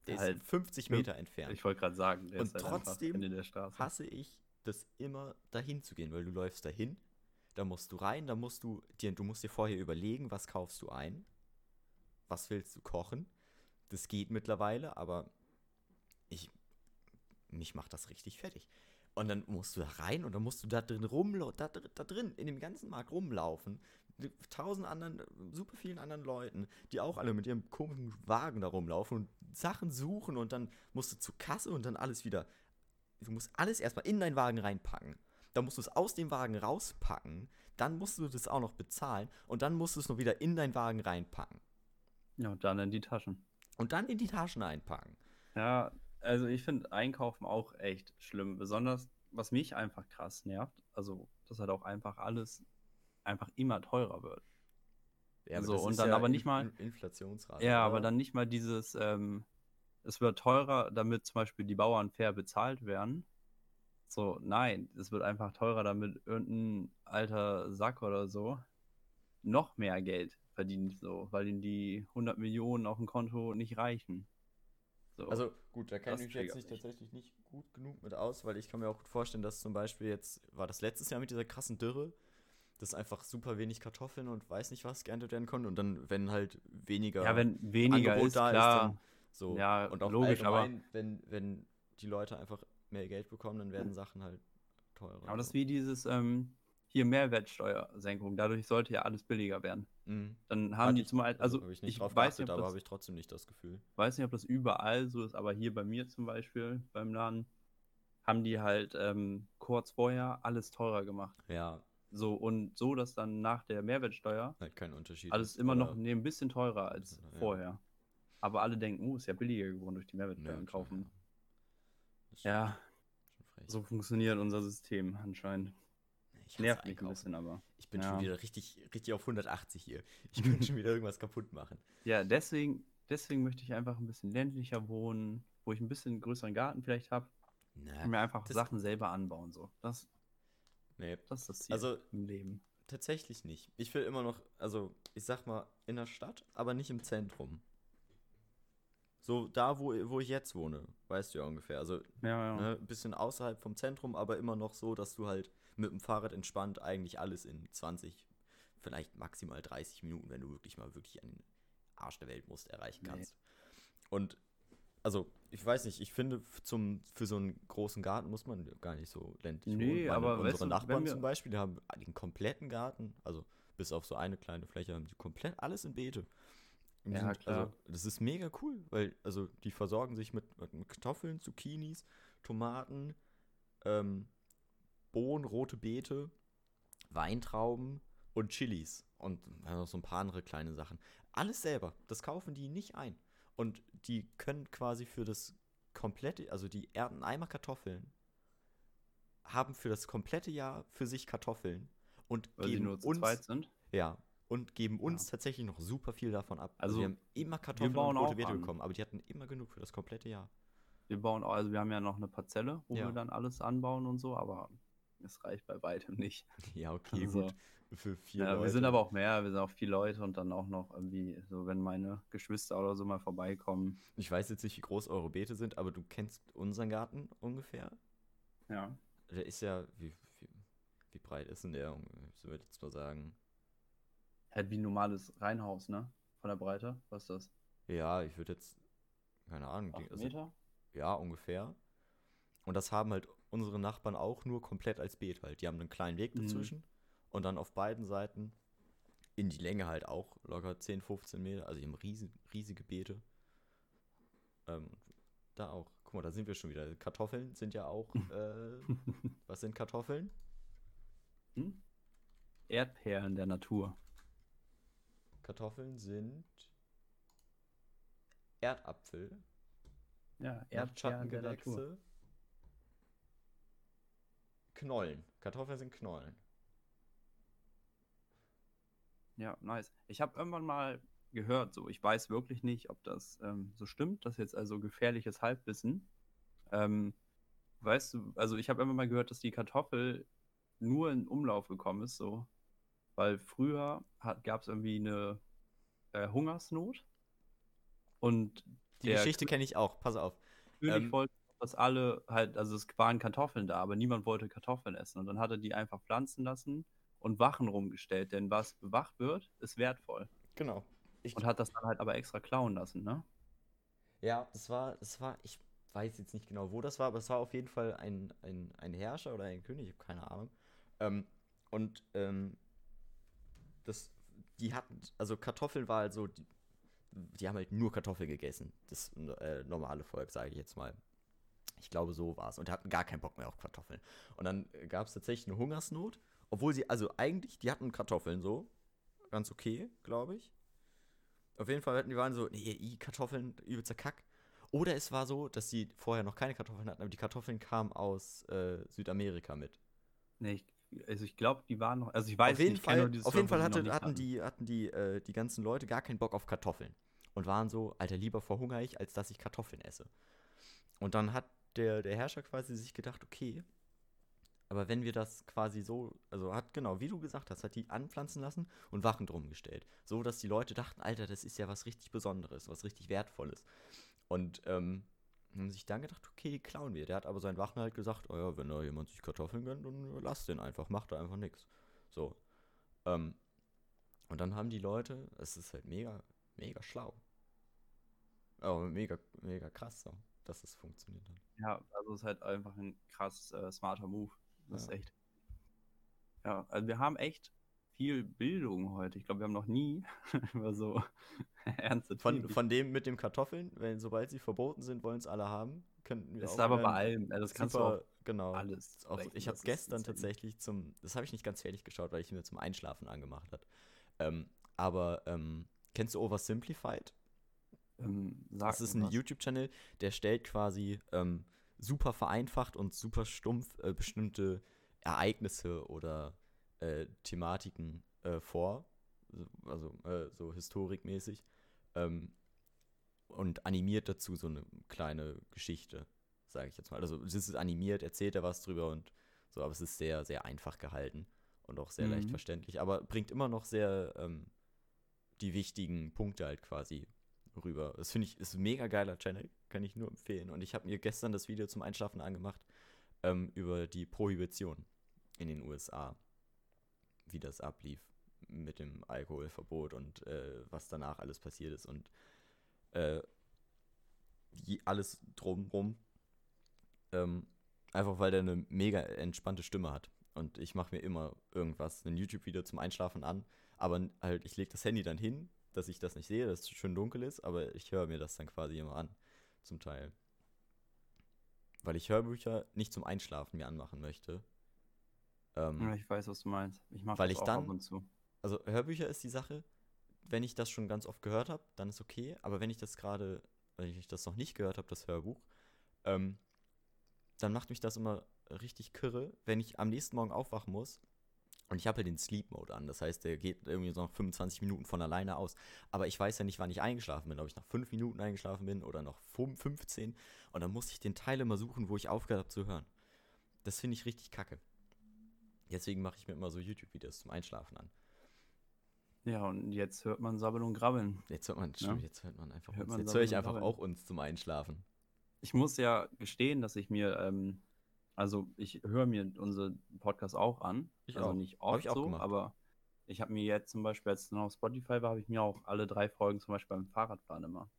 Der Halt ist 50 fünf- Meter entfernt. Ich wollte gerade sagen, der Und ist halt trotzdem Ende der Straße. hasse ich das immer dahin zu gehen, weil du läufst dahin, da musst du rein, da musst du dir, du musst dir vorher überlegen, was kaufst du ein, was willst du kochen. Das geht mittlerweile, aber ich, mich macht das richtig fertig. Und dann musst du da rein und dann musst du da drin rumlaufen, da, da drin, in dem ganzen Markt rumlaufen. Tausend anderen, super vielen anderen Leuten, die auch alle mit ihrem komischen Wagen da rumlaufen und Sachen suchen und dann musst du zur Kasse und dann alles wieder du musst alles erstmal in deinen Wagen reinpacken. Dann musst du es aus dem Wagen rauspacken. Dann musst du das auch noch bezahlen. Und dann musst du es noch wieder in deinen Wagen reinpacken. Ja, und dann in die Taschen. Und dann in die Taschen einpacken. Ja, also ich finde Einkaufen auch echt schlimm. Besonders, was mich einfach krass nervt, also dass halt auch einfach alles einfach immer teurer wird. Ja, So, und dann ja aber nicht mal- In Inflationsrate. Ja, oder? aber dann nicht mal dieses, ähm, es wird teurer, damit zum Beispiel die Bauern fair bezahlt werden. So, nein, es wird einfach teurer, damit irgendein alter Sack oder so noch mehr Geld verdient, so, weil ihnen die 100 Millionen auf dem Konto nicht reichen. So. Also gut, da kenne ich mich jetzt nicht tatsächlich nicht gut genug mit aus, weil ich kann mir auch gut vorstellen, dass zum Beispiel jetzt, war das letztes Jahr mit dieser krassen Dürre, dass einfach super wenig Kartoffeln und weiß nicht was geerntet werden konnte und dann, wenn halt weniger ja, wenn weniger Angebot ist, da ist, klar. dann so. Ja, und auch logisch, aber- wenn, wenn die Leute einfach mehr Geld bekommen, dann werden Sachen halt teurer. aber das ist wie dieses, ähm, hier Mehrwertsteuersenkung. Dadurch sollte ja alles billiger werden. Mhm. Dann haben Hatte die ich- zum Beispiel, also habe ich nicht ich drauf weiß nicht, ob aber das habe ich trotzdem nicht das Gefühl. weiß nicht, ob das überall so ist, aber hier bei mir zum Beispiel beim Laden haben die halt ähm, kurz vorher alles teurer gemacht. Ja, So und so, dass dann nach der Mehrwertsteuer halt kein Unterschied. alles ist, immer noch nee, ein bisschen teurer als Ja. vorher. Aber alle denken, oh, ist ja billiger geworden durch die Ja, Mehrwertsteuer klar, kaufen. ja. Ja, so funktioniert unser System anscheinend. Ich Nervt mich ein bisschen, aber. Ich bin Ja. schon wieder richtig, richtig auf 180 hier. Ich könnte schon wieder irgendwas kaputt machen. Ja, deswegen, deswegen möchte ich einfach ein bisschen ländlicher wohnen, wo ich ein bisschen größeren Garten vielleicht habe und mir einfach Sachen selber anbauen. So. Das, nee. das ist das Ziel Also, im Leben. tatsächlich nicht. Ich will immer noch, also ich sag mal, in der Stadt, aber nicht im Zentrum. So da, wo, wo ich jetzt wohne, weißt du ja ungefähr. Also Ja, ja. ne, ein bisschen außerhalb vom Zentrum, aber immer noch so, dass du halt mit dem Fahrrad entspannt eigentlich alles in 20, vielleicht maximal 30 Minuten, wenn du wirklich mal wirklich an den Arsch der Welt musst, erreichen Nee. kannst. Und also, ich weiß nicht, ich finde, zum, für so einen großen Garten muss man gar nicht so ländlich Nee, wohnen. Meine- aber unsere weißt du, Nachbarn zum Beispiel, die haben den kompletten Garten, also bis auf so eine kleine Fläche, haben die komplett alles in Beete. Und die Ja, klar. Also, das ist mega cool, weil also die versorgen sich mit, mit Kartoffeln, Zucchinis, Tomaten, ähm, Bohnen, rote Beete, Weintrauben und Chilis und dann noch so ein paar andere kleine Sachen. Alles selber. Das kaufen die nicht ein. Und die können quasi für das komplette, also die ernten einmal Kartoffeln, haben für das komplette Jahr für sich Kartoffeln und Weil sie geben nur zu uns, zweit sind. ja, und geben uns tatsächlich noch super viel davon ab. Also, wir haben immer Kartoffeln bauen und rote Beete bekommen, aber die hatten immer genug für das komplette Jahr. Wir bauen auch, also wir haben ja noch eine Parzelle, wo Ja. wir dann alles anbauen und so, aber es reicht bei weitem nicht. Ja, okay, Also, gut. Für vier Ja, Leute. wir sind aber auch mehr, wir sind auch viele Leute und dann auch noch irgendwie, so wenn meine Geschwister oder so mal vorbeikommen. Ich weiß jetzt nicht, wie groß eure Beete sind, aber du kennst unseren Garten ungefähr. Ja. Der ist ja, wie, wie, wie breit ist denn der? Ich würde jetzt mal sagen. Halt wie ein normales Reihenhaus, ne? Von der Breite. Was ist das? Ja, ich würde jetzt, keine Ahnung, Acht also, Meter? ja, ungefähr. Und das haben halt unsere Nachbarn auch nur komplett als Beet halt. Die haben einen kleinen Weg Mhm. dazwischen und dann auf beiden Seiten in die Länge halt auch locker 10, 15 Meter. Also die haben riesig, riesige Beete. Ähm, da auch. Guck mal, da sind wir schon wieder. Kartoffeln sind ja auch, äh, was sind Kartoffeln? Hm? Erdbeeren der Natur. Kartoffeln sind Erdapfel, Ja. Nachtschattengewächse, Knollen. Kartoffeln sind Knollen. Ja, nice. Ich habe irgendwann mal gehört, so, ich weiß wirklich nicht, ob das ähm, so stimmt, das ist jetzt also gefährliches Halbwissen. Ähm, weißt du, also ich habe irgendwann mal gehört, dass die Kartoffel nur in Umlauf gekommen ist, so, weil früher gab es irgendwie eine äh, Hungersnot und Die Geschichte kenne ich auch, pass auf. König ähm, wollte, dass alle halt, also es waren Kartoffeln da, aber niemand wollte Kartoffeln essen und dann hat er die einfach pflanzen lassen und Wachen rumgestellt, denn was bewacht wird, ist wertvoll. Genau. Ich, Und hat das dann halt aber extra klauen lassen, ne? ja, das war, das war, ich weiß jetzt nicht genau, wo das war, aber es war auf jeden Fall ein, ein, ein Herrscher oder ein König, ich habe keine Ahnung. Ähm, und ähm, das, die hatten, also Kartoffeln war halt so, die, die haben halt nur Kartoffeln gegessen. Das äh, normale Volk, sage ich jetzt mal. Ich glaube, so war es. Und die hatten gar keinen Bock mehr auf Kartoffeln. Und dann gab es tatsächlich eine Hungersnot, obwohl sie, also eigentlich, die hatten Kartoffeln so. Ganz okay, glaube ich. Auf jeden Fall hatten die waren so, nee, i, Kartoffeln, übelster Kack. Oder es war so, dass die vorher noch keine Kartoffeln hatten, aber die Kartoffeln kamen aus äh, Südamerika mit. Nee, ich, also ich glaube, die waren noch, also ich weiß auf jeden nicht, Fall, auf jeden Fall hatte, hatten die, hatten die, äh, die ganzen Leute gar keinen Bock auf Kartoffeln. Und waren so, Alter, lieber verhungere ich, als dass ich Kartoffeln esse. Und dann hat der, der Herrscher quasi sich gedacht, okay, aber wenn wir das quasi so, also hat, genau, wie du gesagt hast, hat die anpflanzen lassen und Wachen drum gestellt. So, dass die Leute dachten, Alter, das ist ja was richtig Besonderes, was richtig Wertvolles. Und ähm, haben sich dann gedacht, okay, die klauen wir. Der hat aber seinen Wachen halt gesagt, oh ja, wenn da jemand sich Kartoffeln gönnt, dann lass den einfach, macht da einfach nichts. So. Ähm, und dann haben die Leute, es ist halt mega, mega schlau. Aber mega, mega krass, so, dass es funktioniert hat. Ja, also es ist halt einfach ein krass äh, smarter Move. Das ist Ja. echt. Ja, also wir haben echt viel Bildung heute. Ich glaube, wir haben noch nie über so ernste Von, Themen. von dem mit dem Kartoffeln, wenn sobald sie verboten sind, wollen es alle haben, könnten wir das ist aber bei allem. Also das kannst du auch genau. alles. Auch, ich habe gestern tatsächlich zum, das habe ich nicht ganz fertig geschaut, weil ich mir zum Einschlafen angemacht habe. Ähm, aber ähm, kennst du Oversimplified? Ähm, Das ist ein. YouTube-Channel, der stellt quasi ähm, super vereinfacht und super stumpf äh, bestimmte Ereignisse oder äh, Thematiken äh, vor, so- also äh, so historikmäßig, ähm, und animiert dazu so eine kleine Geschichte, sage ich jetzt mal. Also es ist animiert, erzählt er was drüber und so, aber es ist sehr, sehr einfach gehalten. und auch sehr leicht Mhm. verständlich, aber bringt immer noch sehr ähm, die wichtigen Punkte halt quasi rüber. Das finde ich, ist ein mega geiler Channel, kann ich nur empfehlen. Und ich habe mir gestern das Video zum Einschlafen angemacht ähm, über die Prohibition in den USA, wie das ablief mit dem Alkoholverbot und äh, was danach alles passiert ist und äh, alles drumrum. Ähm, einfach weil der eine mega entspannte Stimme hat. Und ich mache mir immer irgendwas, ein YouTube-Video zum Einschlafen an, aber halt, ich lege das Handy dann hin, dass ich das nicht sehe, dass es schön dunkel ist, aber ich höre mir das dann quasi immer an, zum Teil. Weil ich Hörbücher nicht zum Einschlafen mir anmachen möchte. Ähm, Ja, ich weiß, was du meinst. Ich mache Weil das ich auch dann- ab und zu. also Hörbücher ist die Sache, wenn ich das schon ganz oft gehört habe, dann ist okay, aber wenn ich das gerade, wenn ich das noch nicht gehört habe, das Hörbuch, ähm, dann macht mich das immer richtig kirre, wenn ich am nächsten Morgen aufwachen muss und ich habe halt den Sleep Mode an, das heißt, der geht irgendwie so nach 25 Minuten von alleine aus, aber ich weiß ja nicht, wann ich eingeschlafen bin, ob ich nach 5 Minuten eingeschlafen bin oder noch 15 und dann muss ich den Teil immer suchen, wo ich aufgehört habe zu hören. Das finde ich richtig kacke. Deswegen mache ich mir immer so YouTube-Videos zum Einschlafen an. Ja, und jetzt hört man Sabbeln und Grabbeln. Jetzt hört man, Ja. stimmt, jetzt hört man einfach Hört uns. man Jetzt höre ich einfach auch uns zum Einschlafen. Ich muss ja gestehen, dass ich mir, ähm, also ich höre mir unsere Podcast auch an. Ich also auch. nicht oft so, gemacht. aber ich habe mir jetzt zum Beispiel, als es noch auf Spotify war, habe ich mir auch alle drei Folgen zum Beispiel beim Fahrradfahren immer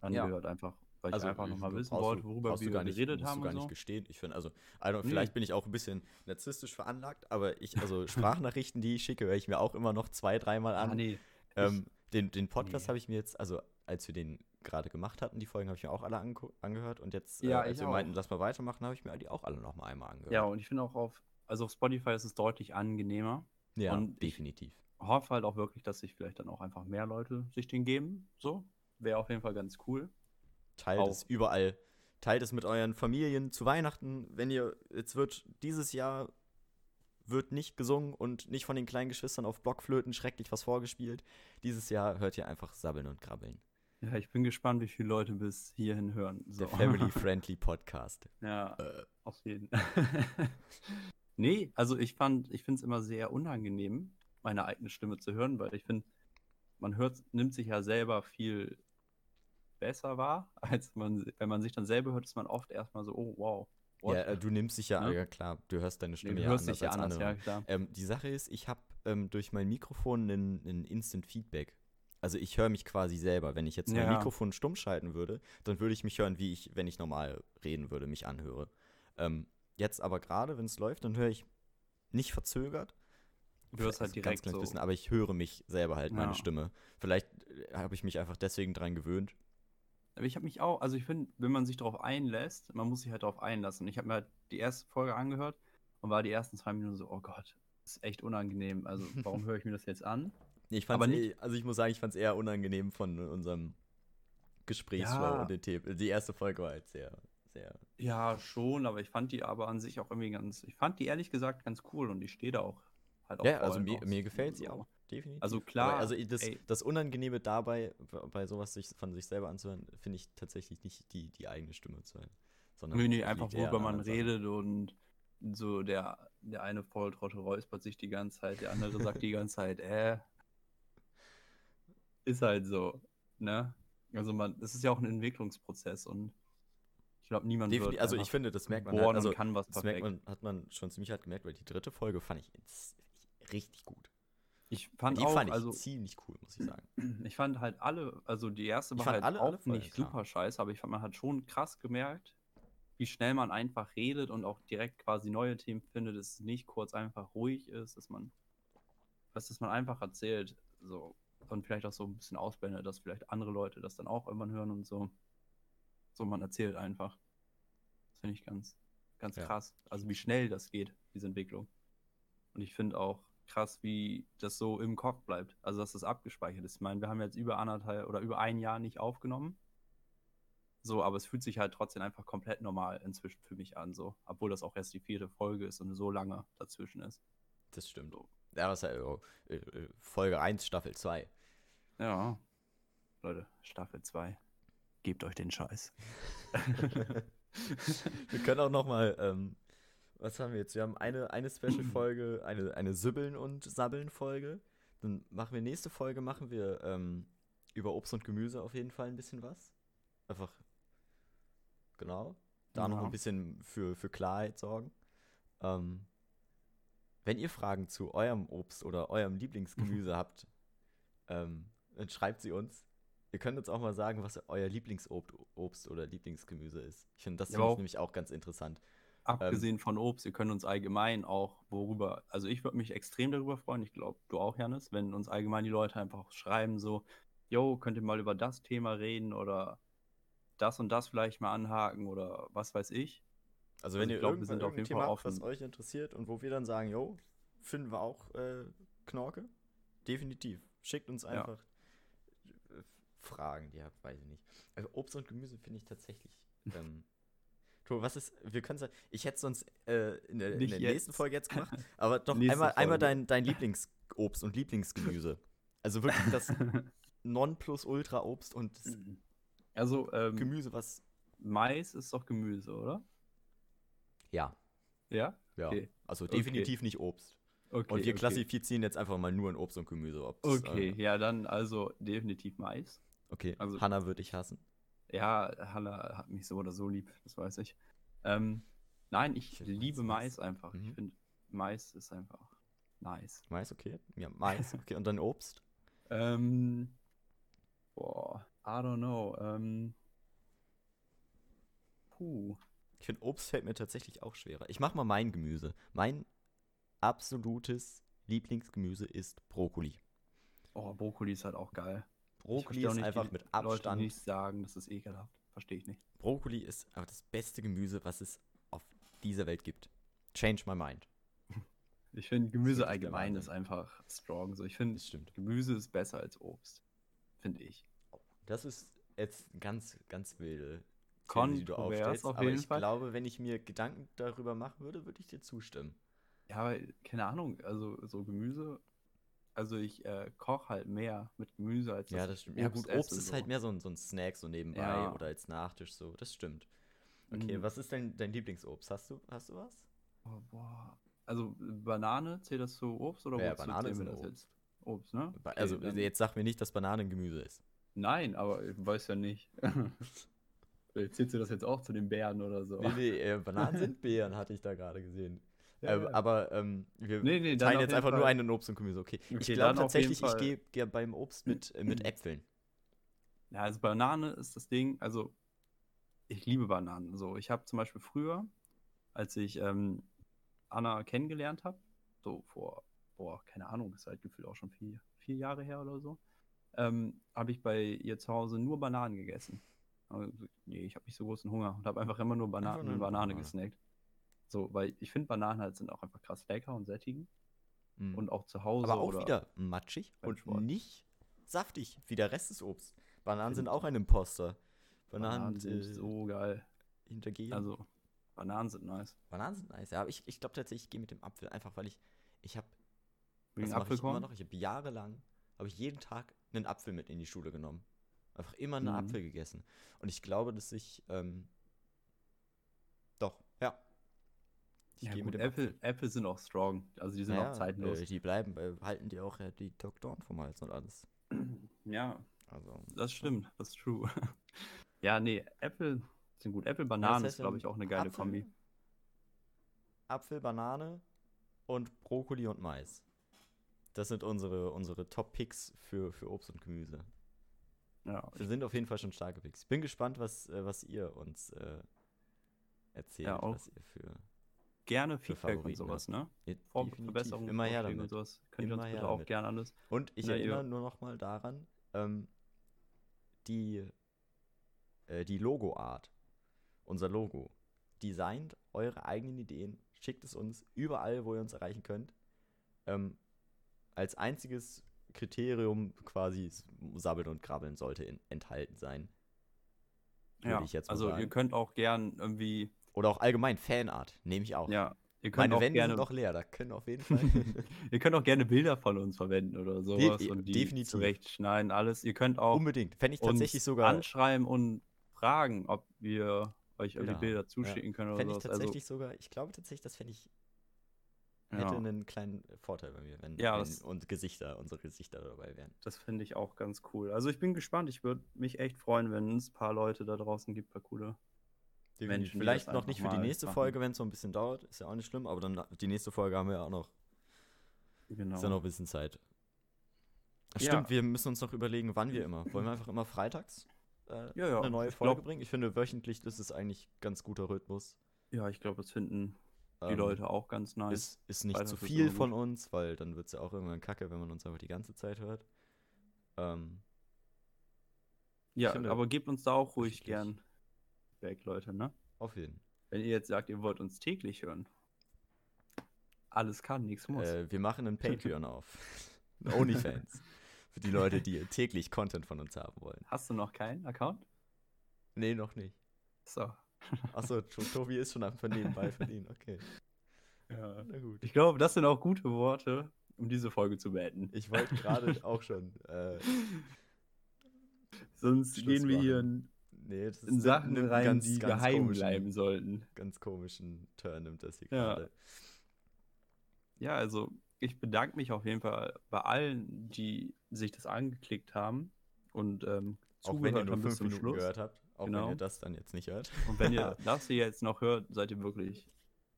angehört, einfach, weil ich einfach ich- nochmal wissen wollte, worüber wir gar nicht, geredet musst haben du gar und nicht so. gestehen. Ich finde, also, also Nee. vielleicht bin ich auch ein bisschen narzisstisch veranlagt, aber ich, also Sprachnachrichten, die ich schicke, höre ich mir auch immer noch zwei, dreimal an. Ah, nee. Ähm, den, den Podcast Nee. habe ich mir jetzt, also als wir den gerade gemacht hatten, die Folgen habe ich mir auch alle ange angehört und jetzt, Ja, äh, als ich wir auch. meinten, lass mal weitermachen, habe ich mir die auch alle nochmal einmal angehört. Ja, und ich finde auch auf, also auf Spotify ist es deutlich angenehmer. ja und ich- definitiv. Hoffe halt auch wirklich, dass sich vielleicht dann auch einfach mehr Leute sich den geben. So. Wäre auf jeden Fall ganz cool. Teilt es Auch. überall. Teilt es mit euren Familien zu Weihnachten. Wenn ihr, jetzt wird dieses Jahr wird nicht gesungen und nicht von den kleinen Geschwistern auf Blockflöten schrecklich was vorgespielt. Dieses Jahr hört ihr einfach sabbeln und krabbeln. Ja, ich bin gespannt, wie viele Leute bis hierhin hören. So. Der Family-Friendly Podcast. Ja, Äh, auf jeden. nee, also ich fand, ich finde es immer sehr unangenehm, meine eigene Stimme zu hören, weil ich finde, man hört, nimmt sich ja selber viel besser wahr, als man, wenn man sich dann selber hört, ist man oft erstmal so, oh wow. what? ja, äh, du nimmst dich ja, Ne? ja klar, du hörst deine Stimme du ja hörst anders dich ja anders, andere. ja klar. Ähm, die Sache ist, ich habe ähm, durch mein Mikrofon einen, einen Instant Feedback. Also ich höre mich quasi selber. Wenn ich jetzt mein Ja. Mikrofon stumm schalten würde, dann würde ich mich hören, wie ich, wenn ich normal reden würde, mich anhöre. Ähm, jetzt aber gerade, wenn es läuft, dann höre ich nicht verzögert. Du hörst halt Also ganz direkt kleines so. bisschen, aber ich höre mich selber halt, meine Ja. Stimme. Vielleicht äh, habe ich mich einfach deswegen dran gewöhnt. Aber ich habe mich auch, also ich finde, wenn man sich darauf einlässt, man muss sich halt darauf einlassen. Ich habe mir halt die erste Folge angehört und war die ersten zwei Minuten so, oh Gott, das ist echt unangenehm. Also warum höre ich mir das jetzt an? Ich fand's Aber eh, also ich muss sagen, ich fand es eher unangenehm von unserem Gesprächsflow Ja. und den Themen. Die erste Folge war halt sehr, sehr. Ja, schon, aber ich fand die aber an sich auch irgendwie ganz, ich fand die ehrlich gesagt ganz cool und ich stehe da auch halt auch Ja, also mir, mir gefällt sie auch, definitiv. Also klar, Aber also das, das Unangenehme dabei, bei sowas sich, von sich selber anzuhören, finde ich tatsächlich nicht die, die eigene Stimme zu hören. Sondern Nee, nee, einfach worüber an man redet und so der, der eine Volltrottel räuspert sich die ganze Zeit, der andere sagt die ganze Zeit, äh. Ist halt so, ne? Also man, es ist ja auch ein Entwicklungsprozess und ich glaube, niemand Defini wird also ich finde, das merkt man halt, also kann was das perfekt. merkt man, hat man schon ziemlich hart gemerkt, weil die dritte Folge fand ich ins- richtig gut. Ich fand die auch, fand ich also ziemlich cool, muss ich sagen. ich fand halt alle, also die erste war halt alle- auch alle nicht klar. super scheiße, aber ich fand, man hat schon krass gemerkt, wie schnell man einfach redet und auch direkt quasi neue Themen findet, dass es nicht kurz einfach ruhig ist, dass man, was, dass man einfach erzählt, so und vielleicht auch so ein bisschen ausblendet, dass vielleicht andere Leute das dann auch irgendwann hören und so. So, man erzählt einfach. Das finde ich ganz, ganz Ja. krass. Also wie schnell das geht, diese Entwicklung. Und ich finde auch krass, wie das so im Kopf bleibt. Also dass das abgespeichert ist. Ich meine, wir haben jetzt über anderthalb oder über ein Jahr nicht aufgenommen. So, aber es fühlt sich halt trotzdem einfach komplett normal inzwischen für mich an, so. Obwohl das auch erst die vierte Folge ist und so lange dazwischen ist. Das stimmt. Ja, was halt, oh, äh, äh, Folge 1, Staffel 2. Ja. Leute, Staffel 2. Gebt euch den Scheiß. Wir können auch noch mal ähm, Was haben wir jetzt? Wir haben eine, eine Special-Folge, eine, eine Sübbeln- und Sabbeln-Folge. Dann machen wir nächste Folge, machen wir ähm, über Obst und Gemüse auf jeden Fall ein bisschen was. Einfach, genau. Da noch Ja. ein bisschen für, für Klarheit sorgen. Ähm, wenn ihr Fragen zu eurem Obst oder eurem Lieblingsgemüse habt, ähm, dann schreibt sie uns. Ihr könnt uns auch mal sagen, was euer Lieblingsobst Obst oder Lieblingsgemüse ist. Ich finde das Ja, nämlich auch ganz interessant. Abgesehen von Obst, ihr könnt uns allgemein auch worüber, also ich würde mich extrem darüber freuen, ich glaube, du auch, Janis, wenn uns allgemein die Leute einfach schreiben, so, yo, könnt ihr mal über das Thema reden oder das und das vielleicht mal anhaken oder was weiß ich. Also Also wenn ich ihr glaub, wir irgendwann sind auf irgendein jeden Thema Fall habt, was offen. euch interessiert und wo wir dann sagen, jo, finden wir auch äh, Knorke, definitiv. Schickt uns Ja. einfach äh, Fragen, die ihr habt, weiß ich nicht. Also Obst und Gemüse finde ich tatsächlich. Ähm, Was ist, wir können ich hätte sonst äh, in der, in der nächsten Folge jetzt gemacht, aber doch Nächste einmal, einmal dein, dein Lieblingsobst und Lieblingsgemüse. Also wirklich das Nonplusultra-Obst und Also, ähm, Gemüse, was. Mais ist doch Gemüse, oder? Ja, Ja? ja. Okay. Also Okay. definitiv nicht Obst. Okay. Und wir okay. klassifizieren jetzt einfach mal nur in Obst und Gemüse. Ob das, Okay, Äh, ja, dann also definitiv Mais. okay, also- Hanna würde ich hassen. Ja, Hanna hat mich so oder so lieb, das weiß ich. Ähm, nein, ich Ich Mais liebe nice. Mais einfach. Ich Mhm. finde, Mais ist einfach nice. Mais, okay. Ja, Mais, okay. Und dann Obst? Ähm, boah, I don't know. Ähm, puh. Ich finde, Obst fällt mir tatsächlich auch schwerer. Ich mach mal mein Gemüse. Mein absolutes Lieblingsgemüse ist Brokkoli. Oh, Brokkoli ist halt auch geil. Brokkoli ist einfach mit Leute Abstand. nicht sagen, das ist ekelhaft. Verstehe ich nicht. Brokkoli ist aber das beste Gemüse, was es auf dieser Welt gibt. Change my mind. Ich finde, Gemüse allgemein ist einfach strong. So, ich finde. Gemüse ist besser als Obst. Finde ich. Das ist jetzt ganz, ganz wilde These, die du aufstellst. auf aber ich Fall. glaube, wenn ich mir Gedanken darüber machen würde, würde ich dir zustimmen. Ja, aber keine Ahnung, also so Gemüse, also ich äh, koche halt mehr mit Gemüse als Ja, das stimmt. Ja, gut, Obst ist so. halt mehr so ein, so ein Snack, so nebenbei Ja. oder als Nachtisch, so. Das stimmt. Okay, Mhm. was ist denn dein Lieblingsobst? Hast du, hast du was? Oh, boah. Also Banane, zählt das zu Obst oder Ja, Banane ist Obst. jetzt? Obst, ne? Okay, Also, jetzt sag mir nicht, dass Banane ein Gemüse ist. Nein, aber ich weiß ja nicht. Vielleicht zählst du das jetzt auch zu den Beeren oder so. Nee, nee, äh, Bananen sind Beeren, hatte ich da gerade gesehen. Ja, ähm, ja. Aber ähm, wir Nee, nee, teilen jetzt einfach nur Fall- einen Obst und Gemüse. Okay, ich Okay, glaube auf jeden tatsächlich, ich gehe geh beim Obst mit, äh, mit Äpfeln. Ja, also Banane ist das Ding, also ich liebe Bananen. So, ich habe zum Beispiel früher, als ich ähm, Anna kennengelernt habe, so vor, boah, keine Ahnung, ist halt gefühlt auch schon vier, vier Jahre her oder so, ähm, habe ich bei ihr zu Hause nur Bananen gegessen. Also, nee, ich habe nicht so großen Hunger und habe einfach immer nur Bana Einfach nur eine Banane Banane. gesnackt. So, weil ich finde Bananen halt sind auch einfach krass lecker und sättigend Mhm. und auch zu Hause aber auch wieder matschig und Sport. nicht saftig, wie der Rest des Obst. Bananen sind auch ein Imposter. Bananen, Bananen sind äh, so geil. hintergehen. Also, Bananen sind nice. Bananen sind nice, ja. Aber ich, ich glaube tatsächlich, ich gehe mit dem Apfel, einfach weil ich, ich habe, Wegen ich immer Apfelkorn? noch, ich habe jahrelang, habe ich jeden Tag einen Apfel mit in die Schule genommen. Einfach immer einen Mhm. Apfel gegessen. Und ich glaube, dass ich, ähm, doch, ja. Ich Ja, gehe gut, mit dem Äpfel, Äpfel sind auch strong. Also die sind Naja, auch zeitlos. Äh, die bleiben, äh, halten die auch äh, die Doktoren vom Hals und alles. ja, Also, das stimmt. Das ist true. ja, nee, Äpfel sind gut. Äpfel, Bananen heißt ist, glaube ich, auch eine geile Apfel, Kombi. Apfel, Banane und Brokkoli und Mais. Das sind unsere, unsere Top-Picks für, für Obst und Gemüse. Ja, Wir sind auf jeden Fall schon starke Picks. Bin gespannt, was, äh, was ihr uns äh, erzählt, Ja, auch. was ihr für, gerne Feedback und Favoriten sowas, ne? Ja. Verbesserungen, Immer her damit. und sowas. Könnt ihr Immer uns her bitte auch gerne alles. Und ich Na, ihr- erinnere nur noch mal daran, ähm, die, äh, die Logo-Art, unser Logo, designt eure eigenen Ideen, schickt es uns überall, wo ihr uns erreichen könnt. Ähm, als einziges Kriterium quasi Sabbeln und Krabbeln sollte in, enthalten sein. Ja, ich jetzt mal also sagen. ihr könnt auch gern irgendwie, Oder auch allgemein Fanart, nehme ich auch. ja, ihr könnt Meine auch Wände gerne, sind noch leer, da können auf jeden Fall. ihr könnt auch gerne Bilder von uns verwenden oder sowas De- und die definitiv. zurechtschneiden, alles. Ihr könnt auch Unbedingt. Fände ich tatsächlich sogar. anschreiben und fragen, ob wir euch irgendwie Ja, Bilder ja. zuschicken können oder Fände ich sowas. Also, tatsächlich sogar, ich glaube tatsächlich, das fände ich, hätte ja, einen kleinen Vorteil bei mir, wenn, Ja, wenn das- und Gesichter, unsere Gesichter dabei wären. das finde ich auch ganz cool. Also ich bin gespannt. Ich würde mich echt freuen, wenn es ein paar Leute da draußen gibt, paar coole. Menschen, Vielleicht noch nicht für die nächste machen. Folge, wenn es so ein bisschen dauert, ist ja auch nicht schlimm, aber dann die nächste Folge haben wir ja auch noch, Genau. ist ja noch ein bisschen Zeit. Ja. Stimmt, wir müssen uns noch überlegen, wann wir immer. Wollen wir einfach immer freitags äh, Ja, ja, eine neue ich Folge glaub- bringen? Ich finde, wöchentlich ist es eigentlich ganz guter Rhythmus. Ja, ich glaube, das finden die Ähm, Leute auch ganz nice. Ist, ist nicht Freitags zu viel von uns, weil dann wird es ja auch irgendwann kacke, wenn man uns einfach die ganze Zeit hört. Ähm, ja, finde, aber gebt uns da auch ruhig gern weg, Leute, ne? auf jeden Wenn ihr jetzt sagt, ihr wollt uns täglich hören. Alles kann, nichts muss. Äh, wir machen einen Patreon auf. Ein OnlyFans. Für die Leute, die täglich Content von uns haben wollen. Hast du noch keinen Account? Nee, noch nicht. So. Achso, To- Tobi ist schon am nebenbei verdienen. Okay, Ja. na gut. Ich glaube, das sind auch gute Worte, um diese Folge zu beenden. Ich wollte gerade auch schon. Äh, Sonst gehen wir hier machen. In, nee, das in Sachen nimmt rein, ganz- die ganz geheim bleiben sollten. Ganz komischen Turn nimmt das hier Ja. gerade. Ja, also ich bedanke mich auf jeden Fall bei allen, die sich das angeklickt haben und ähm, Auch wenn ihr nur fünf zum Minuten Schluss. gehört habt. Auch wenn Genau. ihr das dann jetzt nicht hört. Und wenn ihr das hier jetzt noch hört, seid ihr wirklich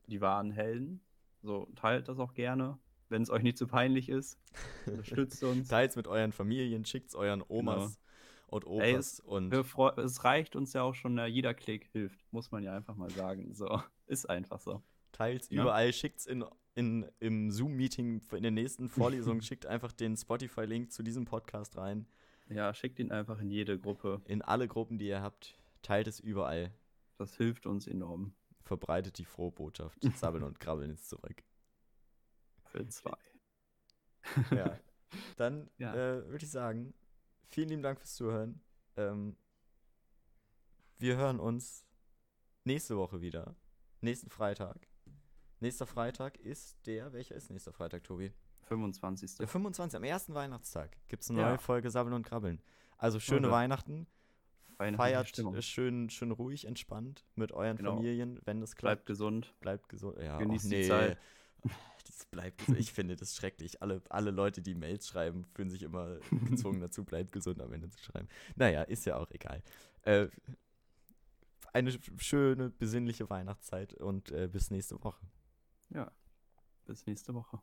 die wahren Helden. So, teilt das auch gerne, wenn es euch nicht zu peinlich ist. Unterstützt uns. Teils mit euren Familien, schickt's euren Omas und Opas Ey, es- und Es reicht uns ja auch schon, jeder Klick hilft, muss man ja einfach mal sagen. So, ist einfach so. teils Ja. überall, schickt's in, in, im Zoom-Meeting in den nächsten Vorlesungen, schickt einfach den Spotify-Link zu diesem Podcast rein. Ja, schickt ihn einfach in jede Gruppe. In alle Gruppen, die ihr habt, teilt es überall. Das hilft uns enorm. Verbreitet die frohe Botschaft. Sabbeln und Krabbeln ist zurück. Für zwei. Ja. Dann Ja. äh, würde ich sagen, vielen lieben Dank fürs Zuhören. Ähm, wir hören uns nächste Woche wieder. Nächsten Freitag. Nächster Freitag ist der, welcher ist nächster Freitag, Tobi? 25. Der 25. Am ersten Weihnachtstag gibt es eine Ja. neue Folge Sabbeln und Krabbeln. Also schöne Oder- Weihnachten. Feiert schön, schön ruhig, entspannt mit euren Genau. Familien, wenn das klappt. Bleibt gesund. Bleibt gesund. Ja, Genießt och, die nee. Zeit. Das bleibt gesund. Ich finde das schrecklich. Alle, alle Leute, die Mails schreiben, fühlen sich immer gezwungen dazu, bleibt gesund am Ende zu schreiben. Naja, ist ja auch egal. Äh, eine sch- schöne, besinnliche Weihnachtszeit und äh, bis nächste Woche. Ja. Bis nächste Woche.